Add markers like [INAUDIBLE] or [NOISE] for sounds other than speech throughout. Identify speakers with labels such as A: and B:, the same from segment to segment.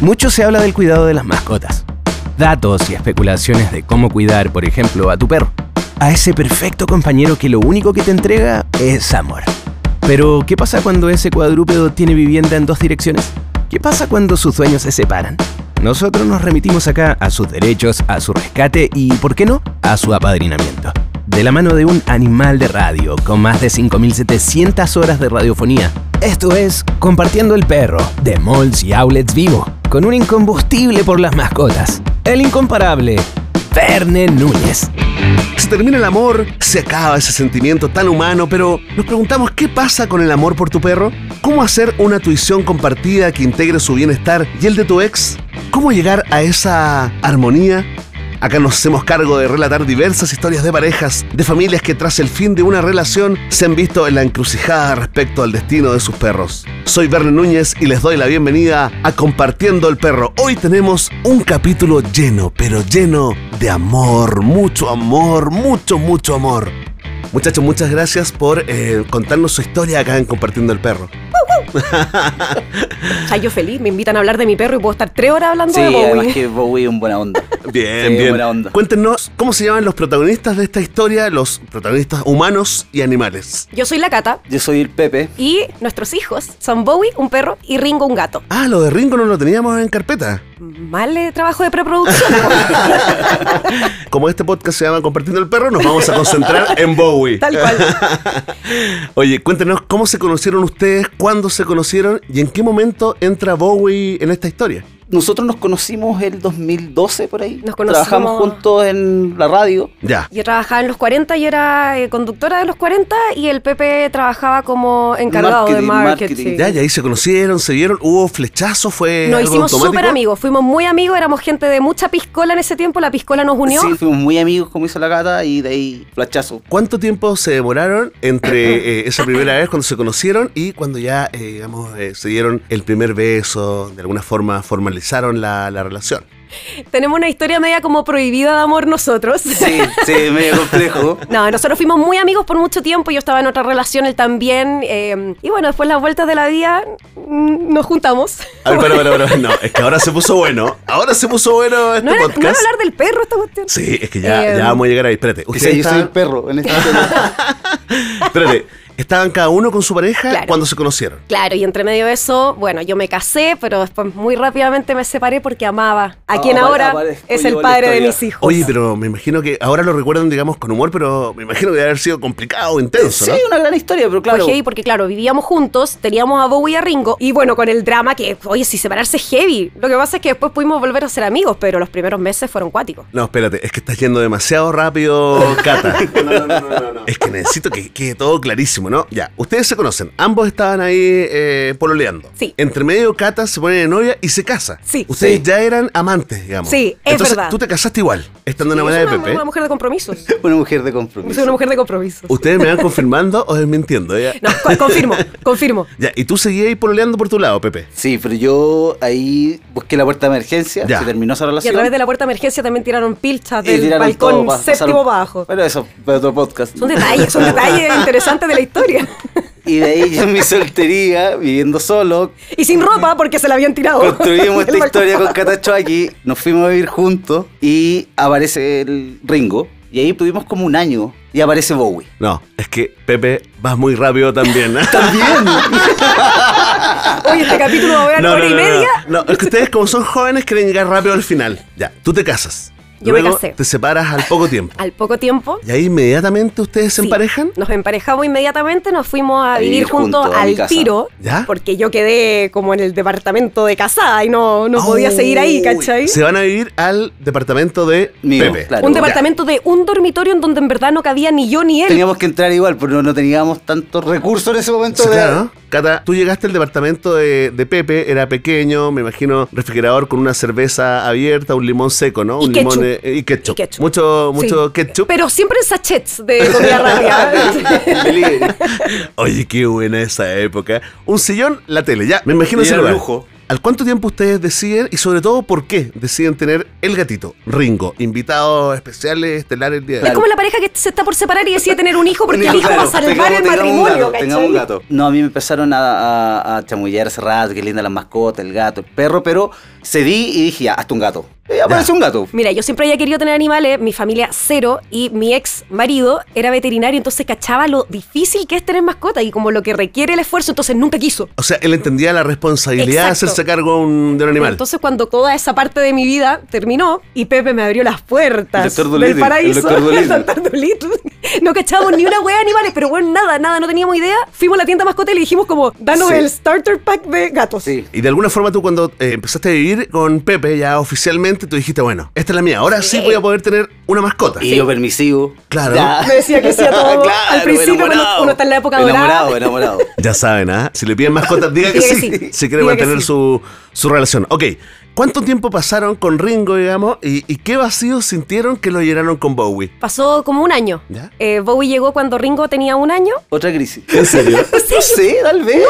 A: Mucho se habla del cuidado de las mascotas. Datos y especulaciones de cómo cuidar, por ejemplo, a tu perro. A ese perfecto compañero que lo único que te entrega es amor. Pero, ¿qué pasa cuando ese cuadrúpedo tiene vivienda en dos direcciones? ¿Qué pasa cuando sus dueños se separan? Nosotros nos remitimos acá a sus derechos, a su rescate y, ¿por qué no?, a su apadrinamiento. De la mano de un animal de radio con más de 5.700 horas de radiofonía. Esto es Compartiendo el Perro, de Malls y Outlets Vivo, con un incombustible por las mascotas. El incomparable, Verne Núñez.
B: Se termina el amor, se acaba ese sentimiento tan humano, pero nos preguntamos qué pasa con el amor por tu perro, cómo hacer una tuición compartida que integre su bienestar y el de tu ex, cómo llegar a esa armonía Acá nos hacemos cargo de relatar diversas historias de parejas, de familias que tras el fin de una relación se han visto en la encrucijada respecto al destino de sus perros. Soy Verne Núñez y les doy la bienvenida a Compartiendo el Perro. Hoy tenemos un capítulo lleno, pero lleno de amor, mucho amor, mucho, mucho amor. Muchachos, muchas gracias por eh, contarnos su historia acá en Compartiendo el Perro. [LAUGHS]
C: o sea, yo feliz, me invitan a hablar de mi perro y puedo estar tres horas hablando
D: Sí,
C: de Bowie.
D: además que Bowie es un buena onda. [LAUGHS]
B: Bien,
D: Sí,
B: bien.
D: buena onda.
B: Cuéntenos cómo se llaman los protagonistas de esta historia, los protagonistas humanos y animales.
C: Yo soy la Cata
D: Yo soy el Pepe.
C: y nuestros hijos son Bowie, un perro, y Ringo, un gato.
B: Ah, lo de Ringo no lo teníamos en carpeta.
C: Mal eh, trabajo de preproducción. [LAUGHS]
B: Como este podcast se llama Compartiendo el Perro, nos vamos a concentrar en Bowie.
C: Tal cual.
B: Oye, cuéntenos cómo se conocieron ustedes, cuándo se conocieron y en qué momento entra Bowie en esta historia.
D: Nosotros nos conocimos el 2012 por ahí.
C: Nos conocimos-
D: Trabajamos juntos en la radio.
B: Ya.
C: Yo trabajaba en los 40 y era eh, conductora de los 40 y el Pepe trabajaba como encargado de
D: Marketing,
C: marketing.
B: Ya, y ahí se conocieron, se vieron, hubo flechazo, fue.
C: Nos
B: algo
C: hicimos súper amigos, fuimos muy amigos, éramos gente de mucha piscola en ese tiempo, la piscola nos unió.
D: Sí, fuimos muy amigos, como hizo la gata, y de ahí flachazo.
B: ¿Cuánto tiempo se demoraron entre [COUGHS] eh, esa primera vez cuando se conocieron y cuando ya, eh, digamos, eh, se dieron el primer beso, de alguna forma formalizaron la, la relación?
C: Tenemos una historia media como prohibida de amor nosotros.
D: Sí, sí, medio complejo. [LAUGHS]
C: No, nosotros fuimos muy amigos por mucho tiempo, yo estaba en otra relación, él también, eh, y bueno, después las vueltas de la vida mm, nos juntamos.
B: A ver, pero, pero, pero, [LAUGHS] no, es que ahora se puso bueno. Ahora se puso bueno este
C: No era, no era
B: podcast.
C: hablar del perro esta cuestión.
B: Sí, es que ya,
C: Eh,
B: ya vamos a llegar ahí. Espérate,
D: O
B: ustedes
D: sea, yo soy el perro en esta historia. [LAUGHS]
B: espérate, estaban cada uno con su pareja
C: Claro.
B: cuando se conocieron.
C: Claro, y entre medio de eso, bueno, yo me casé, pero después muy rápidamente me separé porque amaba a quien
D: Ah,
C: ahora es el padre de mis hijos.
B: Oye, pero me imagino que ahora lo recuerdan, digamos, con humor, pero me imagino que debe haber sido complicado, intenso,
D: Sí,
B: ¿no?
D: una gran historia, pero claro.
C: Fue heavy porque, claro, vivíamos juntos, teníamos a Bowie y a Ringo, y bueno, con el drama que, oye, si separarse es heavy. Lo que pasa es que después pudimos volver a ser amigos, pero los primeros meses fueron cuáticos.
B: No, espérate, es que estás yendo demasiado rápido, [LAUGHS] Cata. No, no, no, no, no. Es que necesito que quede todo clarísimo, ¿no? Ya, ustedes se conocen, ambos estaban ahí eh, pololeando.
C: Sí.
B: Entre medio, Cata se pone de novia y se casa.
C: Sí.
B: Ustedes
D: Sí.
B: ya eran amantes, digamos.
C: Sí, es
B: Entonces,
C: verdad.
B: tú te casaste igual, estando
C: Yo
B: enamorada de
C: una,
B: Pepe.
C: una mujer de compromisos. [LAUGHS]
D: Una mujer de compromiso.
C: Soy una mujer de compromisos.
B: ¿Ustedes me van [LAUGHS] confirmando o desmintiendo? Ya,
C: No, co- confirmo, [LAUGHS] confirmo.
B: Ya, y tú seguías ahí pololeando por tu lado, Pepe.
D: Sí, pero yo ahí busqué la puerta de emergencia,
B: Ya.
D: se terminó esa
C: Y a
D: relación.
C: través de la puerta de emergencia también tiraron pilchas del
D: tiraron todo
C: balcón
D: pa-
C: séptimo
D: pasaron-
C: abajo.
D: Pero eso, para otro podcast.
C: Son detalles, son detalles interesantes de la historia.
D: Y de ahí yo en mi soltería, viviendo solo,
C: Y sin ropa porque se la habían tirado.
D: construimos [LAUGHS] esta historia con Catacho aquí, nos fuimos a vivir juntos y aparece el Ringo. Y ahí tuvimos como un año y aparece Bowie.
B: No, es que Pepe vas muy rápido también. ¿eh? [LAUGHS]
D: También. [LAUGHS]
C: Oye, este capítulo va a durar
B: No,
C: hora
B: no,
C: y
B: no,
C: media.
B: no, no, es que ustedes como son jóvenes quieren llegar rápido al final. Ya, tú te casas.
C: Yo me casé.
B: te separas al poco tiempo. [LAUGHS]
C: Al poco tiempo.
B: Y ahí inmediatamente ustedes se
C: sí,
B: emparejan.
C: Nos emparejamos inmediatamente, nos fuimos a
D: A
C: vivir
D: vivir
C: juntos al tiro.
B: ¿Ya?
C: Porque yo quedé como en el departamento de casada y no, no podía seguir ahí, ¿cachai?
B: Se van a vivir al departamento de
D: Mío,
B: Pepe.
D: claro.
C: Un
D: Ya.
C: departamento de un dormitorio en donde en verdad no cabía ni yo ni él.
D: Teníamos que entrar igual, pero no teníamos tantos recursos en ese momento.
B: Sí,
D: de-
B: claro, ¿no? Cata, tú llegaste al departamento de, de Pepe, era pequeño, me imagino, refrigerador con una cerveza abierta, un limón seco, ¿no?
C: Y
B: un limón eh, y ketchup.
C: Y ketchup.
B: Mucho, mucho
C: Sí.
B: ketchup.
C: Pero siempre en sachets de comida rápida. [LAUGHS]
B: Oye, qué buena esa época. Un sillón, la tele, ya, me imagino ese
D: lujo.
B: ¿Al cuánto tiempo ustedes deciden y sobre todo por qué deciden tener el gatito, Ringo, invitado especial estelar el día de
C: Es
B: hoy?
C: como la pareja que se está por separar y decide tener un hijo porque el hijo va a
D: Claro,
C: salvar
D: tengamos-
C: el
D: tengamos un
C: matrimonio,
D: gato, tengamos
C: ¿cachai?
D: un gato. No, a mí me empezaron a, a, a chamullar rato, qué linda las mascotas, el gato, el perro, pero cedí y dije, ya, hazte un gato. Y apareció un gato.
C: Mira, yo siempre había querido tener animales, mi familia cero y mi ex marido era veterinario, entonces cachaba lo difícil que es tener mascota y como lo que requiere el esfuerzo, entonces nunca quiso.
B: O sea, él entendía la responsabilidad de hacerse cargo un- de un animal.
C: Entonces cuando toda esa parte de mi vida terminó y Pepe me abrió las puertas del
D: Dolittle,
C: paraíso, [LAUGHS]
D: el doctor Dolittle.
C: no cachábamos ni una wea de animales, pero bueno, nada, nada, no teníamos idea. Fuimos a la tienda mascota y le dijimos como, danos
D: Sí.
C: el starter pack de gatos.
D: Sí.
B: Y de alguna forma tú cuando eh, empezaste a vivir con Pepe ya oficialmente, tú dijiste, bueno, esta es la mía, ahora sí,
C: Sí.
B: voy a poder tener una mascota.
D: Y yo permisivo.
B: Claro.
C: Me decía que sí a todo. [LAUGHS] Al principio, cuando
D: enamorado.
C: uno está en la época
D: Enamorado,
C: dorada. [LAUGHS]
D: enamorado.
B: Ya saben, ¿ah? Si le piden mascotas, diga que sí.
C: sí.
B: Si quiere mantener
C: sí.
B: su, su relación. Ok, ¿cuánto tiempo pasaron con Ringo, digamos? ¿Y, y qué vacío sintieron que lo llenaron con Bowie?
C: Pasó como un año.
B: ¿Ya?
C: Eh, Bowie llegó cuando Ringo tenía un año.
D: Otra crisis.
B: ¿En serio? [LAUGHS]
D: No sé, [LAUGHS] tal vez.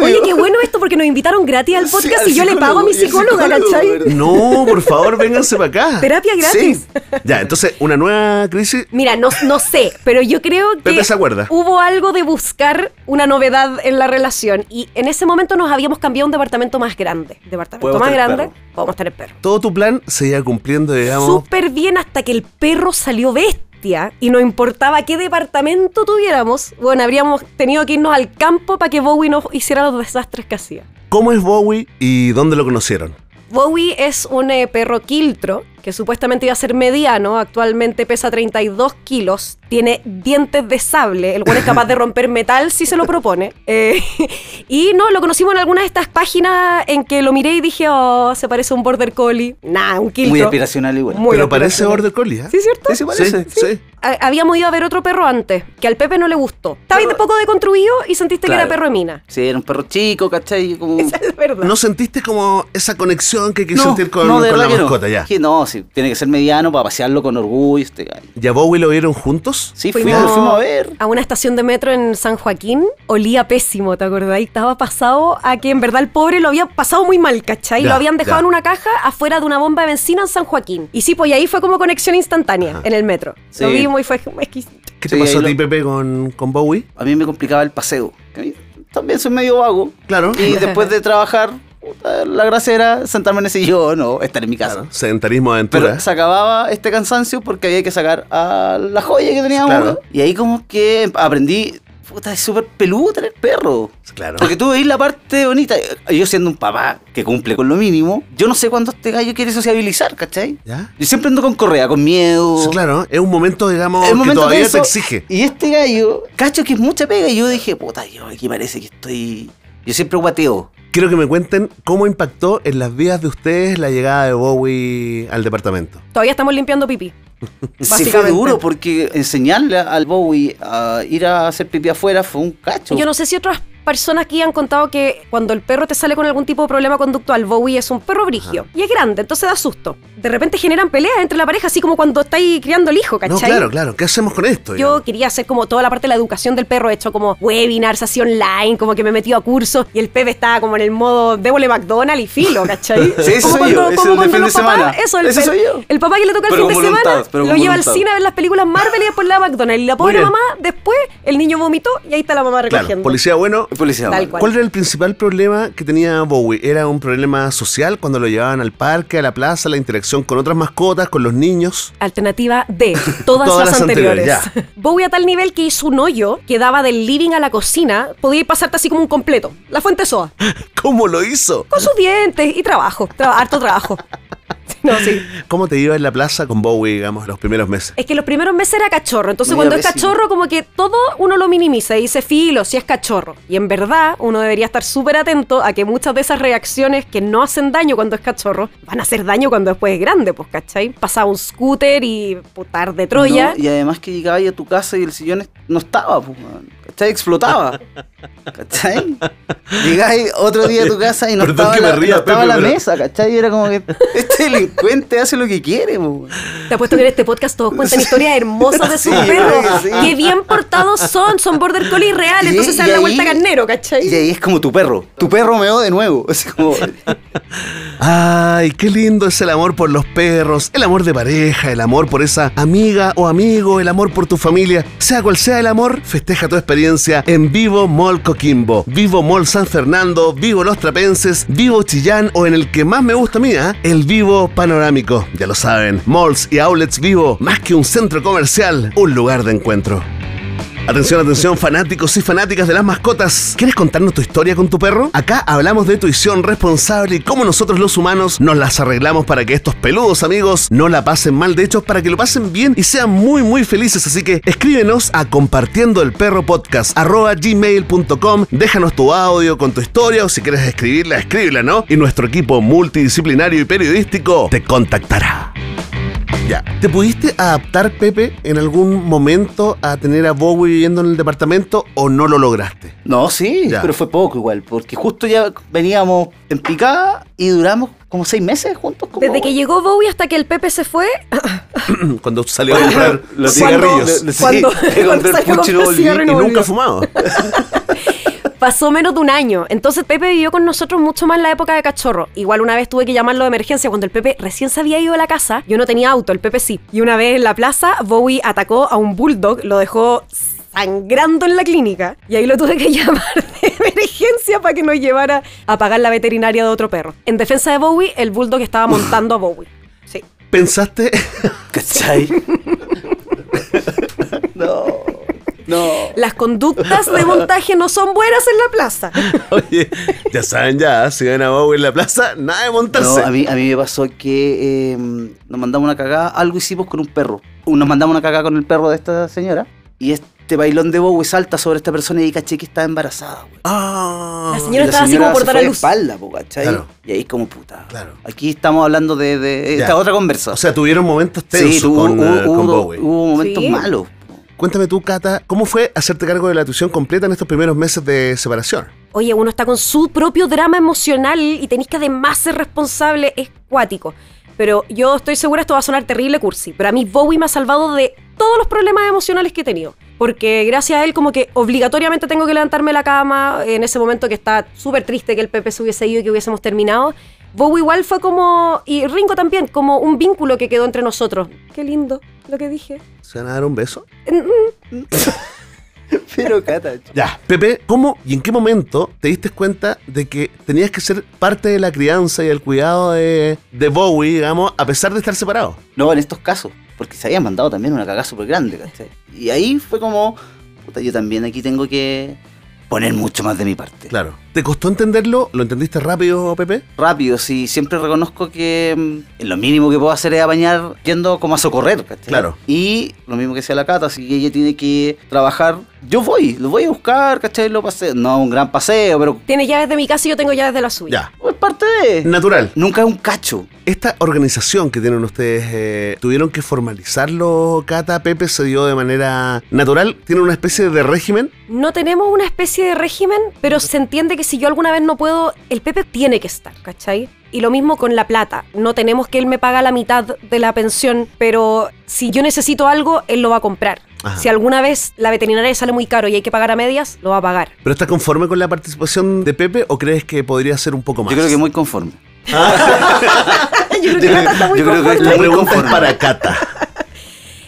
C: Oye, qué bueno esto porque nos invitaron gratis al
D: Sí,
C: podcast
D: al
C: y yo le pago a mi psicóloga, ¿cachai?
B: no, por favor, vénganse para acá.
C: Terapia gratis.
B: Ya, entonces, una nueva crisis.
C: Mira, no, no sé, pero yo creo que
B: Pepe se acuerda.
C: hubo algo de buscar una novedad en la relación y en ese momento nos habíamos cambiado a un departamento más grande. Departamento más
D: tener
C: grande, podemos tener perro.
B: Todo tu plan se iba cumpliendo, digamos.
C: Súper bien hasta que el perro salió bestia y no importaba qué departamento tuviéramos, bueno, habríamos tenido que irnos al campo para que Bowie nos hiciera los desastres que hacía.
B: ¿Cómo es Bowie y dónde lo conocieron?
C: Bowie es un eh, perro quiltro que supuestamente iba a ser mediano, actualmente pesa 32 kilos, tiene dientes de sable, el cual es capaz de romper metal si se lo propone. [LAUGHS] Eh, y no, lo conocimos en alguna de estas páginas en que lo miré y dije, oh, se parece a un border collie. Nah, un quiltro.
D: Muy aspiracional igual.
C: Muy
B: Pero parece. Border Collie, ¿ah?
C: ¿Sí, cierto?
D: Sí, sí, parece.
B: Sí, sí.
C: Ha- Habíamos ido a ver otro perro antes, que al Pepe no le gustó. Estaba
D: Pero-
C: un poco deconstruido y sentiste que era perro de mina.
D: Sí, era un perro chico, ¿cachai? Como...
C: Esa [LAUGHS] es la verdad.
B: ¿No sentiste como esa conexión que quise sentir con,
D: no,
B: con la
D: que
B: mascota
D: no.
B: ya?
D: Que no, tiene que ser mediano para pasearlo con orgullo. Este gallo.
B: ¿Y a Bowie lo vieron juntos?
D: Sí,
C: Fuimos-
D: fuimos, fuimos a ver.
C: a una estación de metro en San Joaquín, olía pésimo, ¿te acordás? Y Estaba pasado a que en verdad el pobre lo había pasado muy mal, ¿cachai?
B: Ya,
C: lo habían dejado
B: ya.
C: en una caja afuera de una bomba de benzina en San Joaquín. Y sí, pues y ahí fue como conexión instantánea en el metro.
D: Sí.
C: Lo vimos y fue exquisito.
B: ¿Qué te
D: Sí,
B: pasó a ti,
D: lo-
B: Pepe, con, con Bowie?
D: A mí me complicaba el paseo. que a mí también soy medio vago.
B: Claro.
D: Y después de trabajar, la gracia era sentarme en ese sillón o estar en mi casa.
B: Claro, Sedentarismo de aventura.
D: Pero se acababa este cansancio porque había que sacar a la joya que teníamos.
B: Claro.
D: Y ahí como que aprendí, puta, es súper peludo tener perro.
B: Claro.
D: Porque tú veis la parte bonita. Yo siendo un papá que cumple con lo mínimo, yo no sé cuándo este gallo quiere sociabilizar, ¿cachai?
B: ¿Ya?
D: Yo siempre ando con correa, con miedo.
B: Sí, claro, es un momento, digamos, que
D: momento
B: todavía te exige.
D: Y este gallo, cacho que es mucha pega. Y yo dije, puta, yo aquí parece que estoy. Yo siempre guateo.
B: Quiero que me cuenten cómo impactó en las vidas de ustedes la llegada de Bowie al departamento.
C: Todavía estamos limpiando pipí. [LAUGHS]
D: Sí fue duro porque enseñarle al Bowie a ir a hacer pipí afuera fue un cacho.
C: Yo no sé si otras personas aquí han contado que cuando el perro te sale con algún tipo de problema conductual, Bowie es un perro brigio y es grande, entonces da susto. De repente generan peleas entre la pareja, así como cuando estáis criando el hijo, ¿cachai?
B: No, claro, claro. ¿Qué hacemos con esto?
C: Yo
B: digamos?
C: quería hacer como toda la parte de la educación del perro, he hecho como webinars así online, como que me he metido a cursos y el Pepe estaba como en el modo débole McDonald's y filo, ¿cachai? [LAUGHS]
D: Sí, ese
C: como
D: soy yo, ese
C: como
D: de
C: cuando
D: fin de
C: los papás-
D: semana.
C: Eso, el,
D: Ese
C: el-
D: soy yo.
C: el papá que le toca el
D: Pero
C: fin de semana lo lleva al
D: voluntad.
C: cine a ver las películas Marvel y después le da McDonald's. Y la pobre mamá, después el niño vomitó y ahí está la mamá
B: Claro,
C: recogiendo.
B: policía bueno.
D: Policía.
C: Tal
D: bueno.
C: cual.
B: ¿Cuál era el principal problema que tenía Bowie? ¿Era un problema social cuando lo llevaban al parque, a la plaza, la interacción con otras mascotas, con los niños?
C: Alternativa D, todas, [LAUGHS]
B: Todas
C: las,
B: las
C: anteriores.
B: anteriores,
C: Bowie a tal nivel que hizo un hoyo que daba del living a la cocina, podía pasarte así como un completo. La fuente soa. [LAUGHS]
B: ¿Cómo lo hizo?
C: Con sus dientes y trabajo, tra- harto trabajo. [LAUGHS] [LAUGHS] No, sí.
B: ¿Cómo te iba en la plaza con Bowie, digamos, los primeros meses?
C: Es que los primeros meses era cachorro, entonces
D: Muy
C: cuando es cachorro como que todo uno lo minimiza y dice filo, si es cachorro. Y en verdad uno debería estar súper atento a que muchas de esas reacciones que no hacen daño cuando es cachorro, van a hacer daño cuando después es grande, pues, ¿cachai? Pasaba un scooter y putar de Troya.
D: No, y además que llegaba ahí a tu casa y el sillón no estaba, pues, ¿cachai? Explotaba. ¿Cachai? Llegáis otro día a tu casa y no
B: Perdón
D: estaba,
B: que me
D: la,
B: ría,
D: no estaba
B: Pepe,
D: la
B: pero-
D: mesa, ¿cachai? Y era como que este delincuente hace lo que quiere, po.
C: Te apuesto que en este podcast todos cuentan historias hermosas de sus
D: Sí,
C: perros.
D: sí.
C: Qué bien portados son, son border collie real,
D: Y-
C: entonces se dan
D: y
C: la
D: ahí-
C: vuelta carnero, ¿cachai?
D: Y ahí es como tu perro. Tu perro meó de nuevo. Así como.
B: Ay, qué lindo es el amor por los perros, el amor de pareja, el amor por esa amiga o amigo, el amor por tu familia. Sea cual sea el amor, festeja tu experiencia en Vivo Mall Coquimbo, Vivo Mall San Fernando, Vivo Los Trapenses, Vivo Chillán o en el que más me gusta a mí, ¿ah? el Vivo Panorámico. Ya lo saben, malls y outlets Vivo, más que un centro comercial, un lugar de encuentro. Atención, atención, fanáticos y fanáticas de las mascotas. ¿Quieres contarnos tu historia con tu perro? Acá hablamos de tuición responsable y cómo nosotros los humanos nos las arreglamos para que estos peludos amigos no la pasen mal, de hecho, para que lo pasen bien y sean muy, muy felices. Así que escríbenos a compartiendo el perro podcast gmail.com. Déjanos tu audio con tu historia o si quieres escribirla, escríbela, ¿no? Y nuestro equipo multidisciplinario y periodístico te contactará. Ya. ¿Te pudiste adaptar, Pepe, en algún momento a tener a Bowie viviendo en el departamento o no lo lograste?
D: No, sí,
B: Ya.
D: pero fue poco igual. Porque justo ya veníamos en picada y duramos como seis meses juntos. como-
C: Desde que llegó Bowie hasta que el Pepe se fue, [COUGHS]
B: Cuando salió a comprar [LAUGHS]
D: Los
B: cigarrillos.
D: cigarrillos. Sí,
C: cuando, cuando salió a
D: y no
B: nunca fumado. [LAUGHS]
C: Pasó menos de un año. Entonces Pepe vivió con nosotros mucho más en la época de cachorro. Igual una vez tuve que llamarlo de emergencia cuando el Pepe recién se había ido de la casa. Yo no tenía auto, el Pepe sí. Y una vez en la plaza, Bowie atacó a un bulldog, lo dejó sangrando en la clínica. Y ahí lo tuve que [LAUGHS] llamar de emergencia para que nos llevara a pagar la veterinaria de otro perro. En defensa de Bowie, el bulldog estaba montando a Bowie. Sí.
B: ¿Pensaste?
D: ¿Cachai? [LAUGHS] no. No.
C: Las conductas de montaje no son buenas en la plaza. [LAUGHS]
B: Oye, ya saben ya, si ven a Bowie en la plaza, nada de
D: No,
B: montarse.
D: a mí, a mí me pasó que eh, nos mandamos una cagada, algo hicimos con un perro. Nos mandamos una cagada con el perro de esta señora y este bailón de Bowie salta sobre esta persona y caché que estaba embarazada. güey.
B: Ah,
C: La señora estaba así como por dar a luz.
D: espalda, po, ¿cachai?
B: Claro.
D: Y ahí como puta.
B: Claro.
D: Aquí estamos hablando de, de
B: Ya.
D: esta otra conversa.
B: O sea, tuvieron momentos tensos
D: sí, tuvo-
B: con,
D: hubo,
B: eh, con
D: hubo-
B: Bowie.
D: hubo momentos
C: Sí.
D: malos.
B: Cuéntame tú, Cata, ¿cómo fue hacerte cargo de la tuición completa en estos primeros meses de separación?
C: Oye, uno está con su propio drama emocional y tenéis que además ser responsable, es cuático. Pero yo estoy segura, esto va a sonar terrible cursi, pero a mí Bowie me ha salvado de todos los problemas emocionales que he tenido. Porque gracias a él como que obligatoriamente tengo que levantarme la cama en ese momento que está súper triste que el Pepe se hubiese ido y que hubiésemos terminado. Bowie igual fue como, y Ringo también, como un vínculo que quedó entre nosotros. Qué lindo lo que dije.
B: ¿Se van a dar un beso? [LAUGHS]
D: Pero, Cata,
B: Ya. Pepe, ¿cómo y en qué momento te diste cuenta de que tenías que ser parte de la crianza y el cuidado de, de Bowie, digamos, a pesar de estar separado?
D: No, en estos casos. Porque se habían mandado también una cagada súper grande, ¿cachai? Y ahí fue como, puta, yo también aquí tengo que poner mucho más de mi parte.
B: Claro. ¿Te costó entenderlo? ¿Lo entendiste rápido, Pepe?
D: Rápido, sí, siempre reconozco que mm, lo mínimo que puedo hacer es apañar yendo como a socorrer, ¿cachai?
B: Claro.
D: Y lo mismo que sea la cata, si ella tiene que trabajar, yo voy, lo voy a buscar, ¿cachai? Lo paseo, no un gran paseo, pero
C: Tiene llaves de mi casa y yo tengo llaves de la suya.
B: Ya.
D: es parte de...
B: Natural.
D: Nunca es un cacho.
B: Esta organización que tienen ustedes, eh, ¿tuvieron que formalizarlo, Cata? ¿Pepe se dio de manera natural? ¿Tienen una especie de régimen?
C: No tenemos una especie de régimen, pero se entiende que si yo alguna vez no puedo, el Pepe tiene que estar, ¿cachai? Y lo mismo con la plata. No tenemos que él me paga la mitad de la pensión, pero si yo necesito algo, él lo va a comprar.
B: Ajá.
C: Si alguna vez la veterinaria sale muy caro y hay que pagar a medias, lo va a pagar.
B: ¿Pero estás conforme con la participación de Pepe o crees que podría ser un poco más?
D: Yo creo que muy conforme. [LAUGHS]
C: yo creo que Cata está muy
D: yo creo que.
B: La
D: muy
B: pregunta es
D: conforme.
B: para Cata.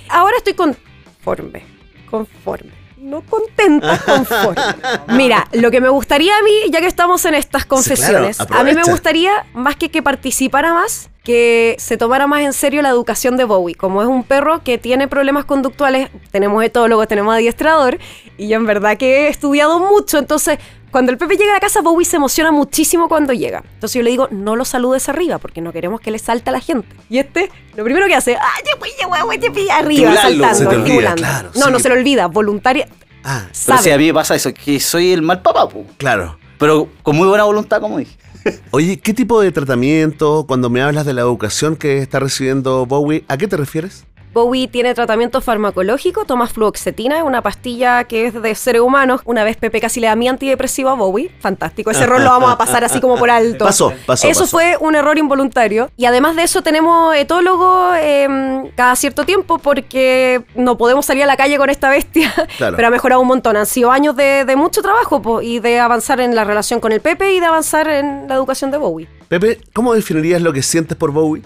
C: Ahora estoy conforme. Conforme. No contenta, conforme. [LAUGHS] Mira, lo que me gustaría a mí, ya que estamos en estas confesiones,
B: claro,
C: a mí me gustaría más que que participara más, que se tomara más en serio la educación de Bowie. Como es un perro que tiene problemas conductuales, tenemos etólogos, tenemos adiestrador, y yo en verdad que he estudiado mucho, entonces cuando el Pepe llega a la casa, Bowie se emociona muchísimo cuando llega. Entonces yo le digo, no lo saludes arriba, porque no queremos que le salte a la gente. Y este, lo primero que hace, ¡ay, ya, pues, ya, guau, ya, pues", arriba, saltando,
B: se te olvida,
C: estimulando.
B: claro,
C: no,
B: sí
C: no
B: que-
C: se lo olvida, voluntaria.
B: Ah,
D: Pero
C: sabe.
D: si a mí me pasa eso, que soy el mal papá, po.
B: claro.
D: pero con muy buena voluntad, como dije. [LAUGHS]
B: Oye, ¿qué tipo de tratamiento, cuando me hablas de la educación que está recibiendo Bowie, a qué te refieres?
C: Bowie tiene tratamiento farmacológico, toma fluoxetina, una pastilla que es de seres humanos. Una vez Pepe casi le da mi antidepresivo a Bowie. Fantástico. Ese error lo vamos a pasar así como por alto. [LAUGHS]
B: Pasó, pasó.
C: Eso
B: pasó.
C: fue un error involuntario. Y además de eso tenemos etólogo em, cada cierto tiempo porque no podemos salir a la calle con esta bestia. [LAUGHS]
B: Claro.
C: Pero ha mejorado un montón. Han sido años de, de mucho trabajo po, y de avanzar en la relación con el Pepe y de avanzar en la educación de Bowie.
B: Pepe, ¿cómo definirías lo que sientes por Bowie?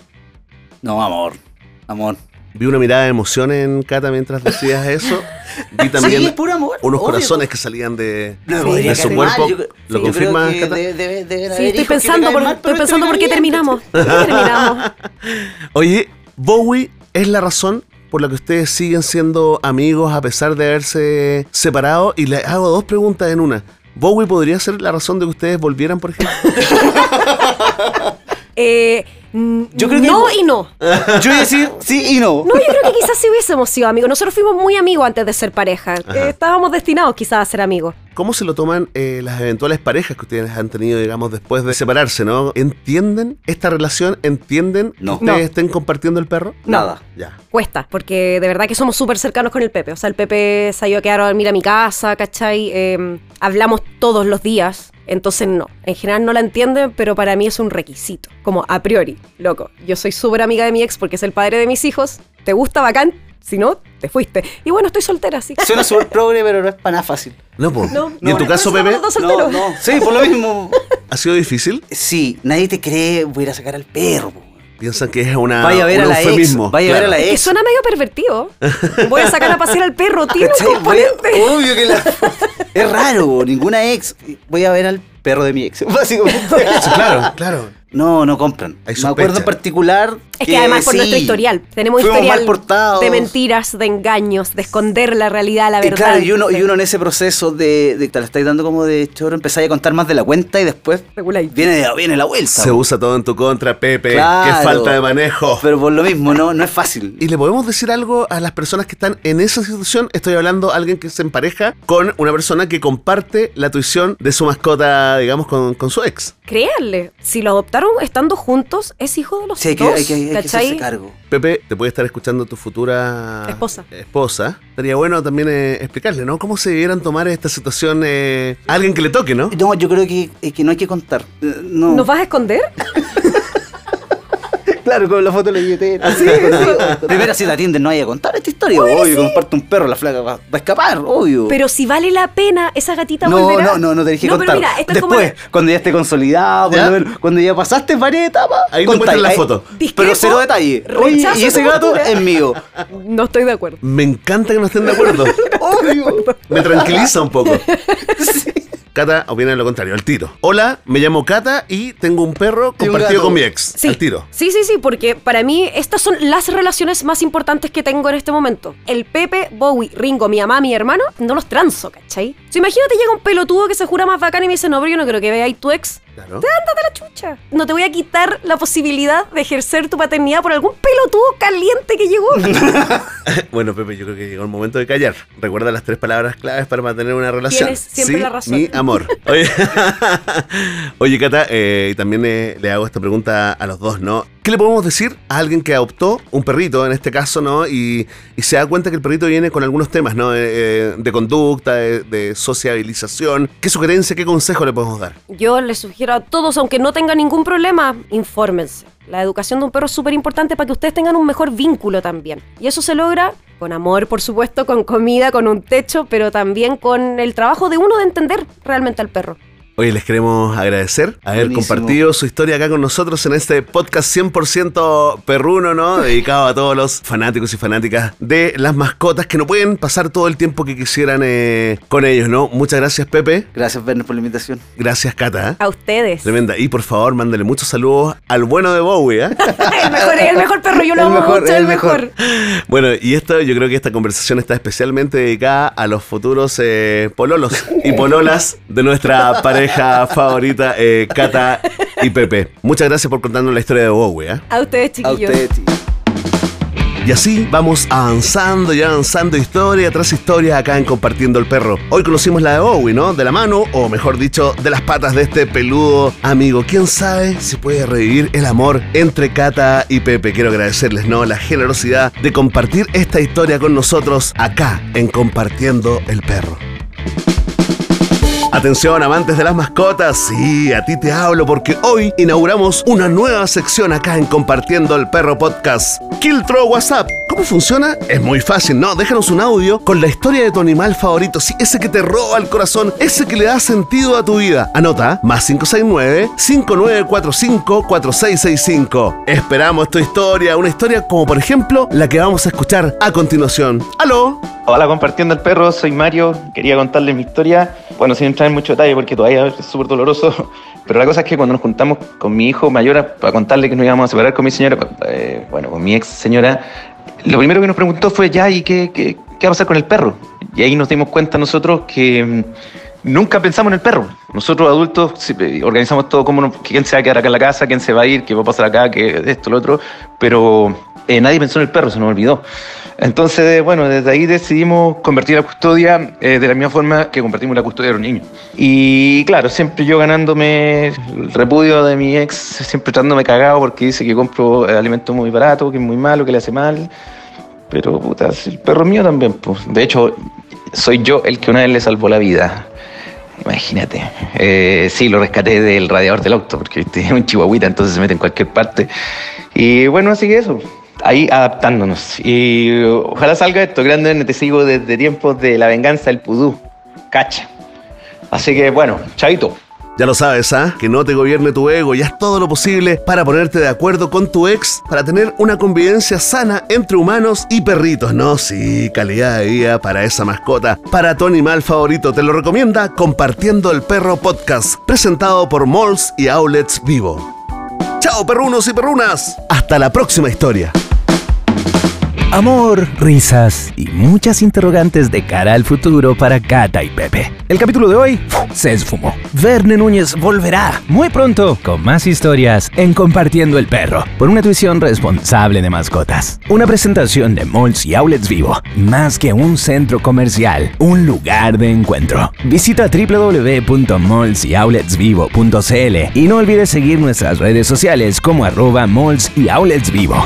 D: No, amor. Amor.
B: Vi una mirada de emoción en Cata mientras decías eso. Vi también
D: Sí, puro amor.
B: unos
D: obvio.
B: corazones que salían de,
D: No
C: Sí,
B: su cuerpo.
D: yo-
B: ¿Lo
D: yo
B: confirmas, Cata?
D: de-
C: Sí, estoy pensando por,
D: mal,
C: estoy pensando por qué terminamos. ¿Por qué terminamos?
B: Oye, Bowie es la razón por la que ustedes siguen siendo amigos a pesar de haberse separado. Y le hago dos preguntas en una. ¿Bowie podría ser la razón de que ustedes volvieran, por ejemplo? [LAUGHS] [LAUGHS]
C: Eh,
D: Yo creo que-
C: no y no. [LAUGHS]
D: Yo iba a decir sí y no.
C: No, yo creo que quizás si hubiésemos sido amigos. Nosotros fuimos muy amigos antes de ser pareja. Eh, estábamos destinados quizás a ser amigos.
B: ¿Cómo se lo toman eh, las eventuales parejas que ustedes han tenido, digamos, después de separarse, no? ¿Entienden esta relación? ¿Entienden
D: No.
B: que ustedes
C: No.
B: estén compartiendo el perro?
D: Nada.
B: Ya.
C: Cuesta, porque de verdad que somos súper cercanos con el Pepe. O sea, el Pepe se ha ido a quedar a dormir a mi casa, ¿cachai? Eh, hablamos todos los días. Entonces, no. En general no la entienden, pero para mí es un requisito. Como a priori, loco. Yo soy súper amiga de mi ex porque es el padre de mis hijos. ¿Te gusta bacán? Si no, te fuiste. Y bueno, estoy soltera, así que.
D: Suena súper progre, pero no es para nada fácil.
B: No, po.
C: No,
B: ¿Y en tu caso, Pepe,
D: No,
C: solteros.
D: no. Sí, por lo mismo. [LAUGHS]
B: ha sido difícil?
D: Sí, nadie te cree, voy a ir a sacar al perro. po.
B: Piensan que es una,
D: Vaya a ver
B: un
D: a la ex, vaya a ver a la
C: Es que
D: ex.
C: suena medio pervertido. [LAUGHS] Voy a sacar a pasear al perro, componente.
D: Obvio que la... Es raro, ninguna ex. Voy a ver al perro de mi ex, [LAUGHS] básicamente.
B: Claro, claro.
D: No, no compran.
B: Hay
D: Me acuerdo en particular.
C: Es que además por
D: sí,
C: nuestro historial. Tenemos historial de mentiras, de engaños, de esconder la realidad, la
D: Y
C: verdad.
D: claro, y uno, y uno en ese proceso de, de te la estáis dando como de choro, empezáis a contar más de la cuenta y después
C: Reguláis.
D: viene, viene la vuelta.
B: Se usa todo en tu contra, Pepe.
D: Claro.
B: Qué falta de manejo.
D: Pero por lo mismo, no, no es fácil. [LAUGHS]
B: ¿Y le podemos decir algo a las personas que están en esa situación? Estoy hablando de alguien que se empareja con una persona que comparte la tuición de su mascota, digamos, con, con su ex.
C: Créanle, si lo adoptaron estando juntos, es hijo de los
D: Sí, hay que,
C: dos.
D: hay que, hay que
C: ¿cachai?
D: hacerse cargo.
B: Pepe, te puede estar escuchando tu futura
C: Esposa.
B: esposa. Estaría bueno también eh, explicarle, ¿no? ¿Cómo se debieran tomar esta situación eh, a alguien que le toque, ¿no?
D: No, yo creo que, es que no hay que contar. Eh, No.
C: ¿Nos vas a esconder? [LAUGHS]
D: Claro, con la foto de la billetera. Sí, [LAUGHS] Primero, si te atienden, no hay que contar esta historia. obvio, comparte un perro, la flaca va, va a escapar, obvio.
C: Pero si vale la pena, esa gatita
D: no,
C: volverá.
D: no, no, no tenés que
C: no,
D: contar.
C: Pero mira, esto
D: Después,
C: es como...
D: cuando ya esté consolidado,
B: ¿Ya?
D: cuando, cuando ya pasaste varias etapas,
B: Ahí te muestran la foto.
C: Discrepo,
D: Pero cero detalle. Oye, y ese gato es mío. [LAUGHS]
C: No estoy de acuerdo.
B: Me encanta que no estén de acuerdo. [LAUGHS]
D: Obvio.
B: Me tranquiliza un poco. Cata opina lo contrario, al tiro. Hola, me llamo Cata y tengo un perro
D: Y un
B: compartido
D: gato.
B: con mi ex.
C: Sí.
B: Al tiro.
C: Sí, sí, sí, porque para mí estas son las relaciones más importantes que tengo en este momento. El Pepe, Bowie, Ringo, mi mamá, mi hermano, no los transo, ¿cachai? O sea, imagínate llega un pelotudo que se jura más bacán y me dice, no, pero yo no creo que veáis tu ex.
B: Claro.
C: Ándate la chucha. No te voy a quitar la posibilidad de ejercer tu paternidad por algún pelotudo caliente que llegó. [LAUGHS]
B: Bueno, Pepe, yo creo que llegó el momento de callar. Recuerda las tres palabras claves para mantener una relación.
C: Tienes siempre
B: Sí,
C: la razón.
B: Mi amor. Oye, [LAUGHS] Oye Cata, eh, y también eh, le hago esta pregunta a los dos, ¿no? ¿Qué le podemos decir a alguien que adoptó un perrito, en este caso, ¿no? Y, y se da cuenta que el perrito viene con algunos temas, ¿no? Eh, eh, de conducta, de, de sociabilización. ¿Qué sugerencia, qué consejo le podemos dar?
C: Yo les sugiero a todos, aunque no tengan ningún problema, infórmense. La educación de un perro es súper importante para que ustedes tengan un mejor vínculo también. Y eso se logra con amor, por supuesto, con comida, con un techo, pero también con el trabajo de uno de entender realmente al perro.
B: Oye, les queremos agradecer haber
D: Buenísimo.
B: compartido su historia acá con nosotros en este podcast 100% perruno, ¿no? [LAUGHS] Dedicado a todos los fanáticos y fanáticas de las mascotas que no pueden pasar todo el tiempo que quisieran eh, con ellos, ¿no? Muchas gracias, Pepe.
D: Gracias, Werner, por la invitación.
B: Gracias, Cata. ¿eh?
C: A ustedes.
B: Tremenda. Y por favor, mándale muchos saludos al bueno de Bowie, ¿eh? [LAUGHS]
C: el, mejor, el mejor perro, yo lo [LAUGHS]
D: El
C: amo
D: mejor,
C: mucho,
D: el
C: el mejor.
D: mejor.
B: Bueno, y esto, yo creo que esta conversación está especialmente dedicada a los futuros eh, pololos y pololas de nuestra pareja [LAUGHS] favorita, eh, Cata y Pepe. Muchas gracias por contarnos la historia de Bowie, ¿eh?
C: A ustedes,
D: A
C: chiquillos.
D: ustedes, chicos.
B: Y así vamos avanzando y avanzando historia tras historia acá en Compartiendo el Perro. Hoy conocimos la de Owie, ¿no? De la mano, o mejor dicho, de las patas de este peludo amigo. ¿Quién sabe si puede revivir el amor entre Cata y Pepe? Quiero agradecerles, ¿no? La generosidad de compartir esta historia con nosotros acá en Compartiendo el Perro. Atención, amantes de las mascotas, sí, a ti te hablo porque hoy inauguramos una nueva sección acá en Compartiendo el Perro Podcast. Kiltro WhatsApp. ¿Cómo funciona? Es muy fácil, ¿no? Déjanos un audio con la historia de tu animal favorito, sí, ese que te roba el corazón, ese que le da sentido a tu vida. Anota, más 569-5945-4665. Esperamos tu historia, una historia como por ejemplo la que vamos a escuchar a continuación. ¡Aló!
E: Hola, compartiendo el perro, soy Mario. Quería contarles mi historia. Bueno, sin entrar en mucho detalle porque todavía es súper doloroso. [LAUGHS] Pero la cosa es que cuando nos juntamos con mi hijo mayor para contarle que nos íbamos a separar con mi señora, eh, bueno, con mi ex señora, lo primero que nos preguntó fue, ya, ¿y qué, qué, qué va a pasar con el perro? Y ahí nos dimos cuenta nosotros que mm, nunca pensamos en el perro. Nosotros adultos eh, organizamos todo como quién se va a quedar acá en la casa, quién se va a ir, qué va a pasar acá, qué esto, lo otro, pero eh, nadie pensó en el perro, se nos olvidó. Entonces, bueno, desde ahí decidimos convertir la custodia eh, de la misma forma que compartimos la custodia de los niños. Y claro, siempre yo ganándome el repudio de mi ex, siempre tratándome cagado porque dice que compro eh, alimento muy barato, que es muy malo, que le hace mal. Pero, puta, el perro mío también, pues. De hecho, soy yo el que una vez le salvó la vida. Imagínate. Eh, sí, lo rescaté del radiador del auto, porque [LAUGHS] es un chihuahuita, entonces se mete en cualquier parte. Y bueno, así que eso. Ahí adaptándonos. Y ojalá salga esto. Grande, te sigo desde tiempos de la venganza del pudú. Cacha. Así que bueno, chavito.
B: Ya lo sabes, ¿ah? Que no te gobierne tu ego y haz todo lo posible para ponerte de acuerdo con tu ex para tener una convivencia sana entre humanos y perritos, ¿no? Sí, calidad de vida para esa mascota, para tu animal favorito. Te lo recomienda Compartiendo el Perro Podcast, presentado por Malls y Outlets Vivo. Chao, perrunos y perrunas. Hasta la próxima historia.
A: Amor, risas y muchas interrogantes de cara al futuro para Cata y Pepe. El capítulo de hoy se esfumó. Verne Núñez volverá muy pronto con más historias en Compartiendo el Perro por una tuición responsable de mascotas. Una presentación de Malls y Outlets Vivo, más que un centro comercial, un lugar de encuentro. Visita www.mallsyoutletsvivo.cl y no olvides seguir nuestras redes sociales como arroba malls y outlets vivo.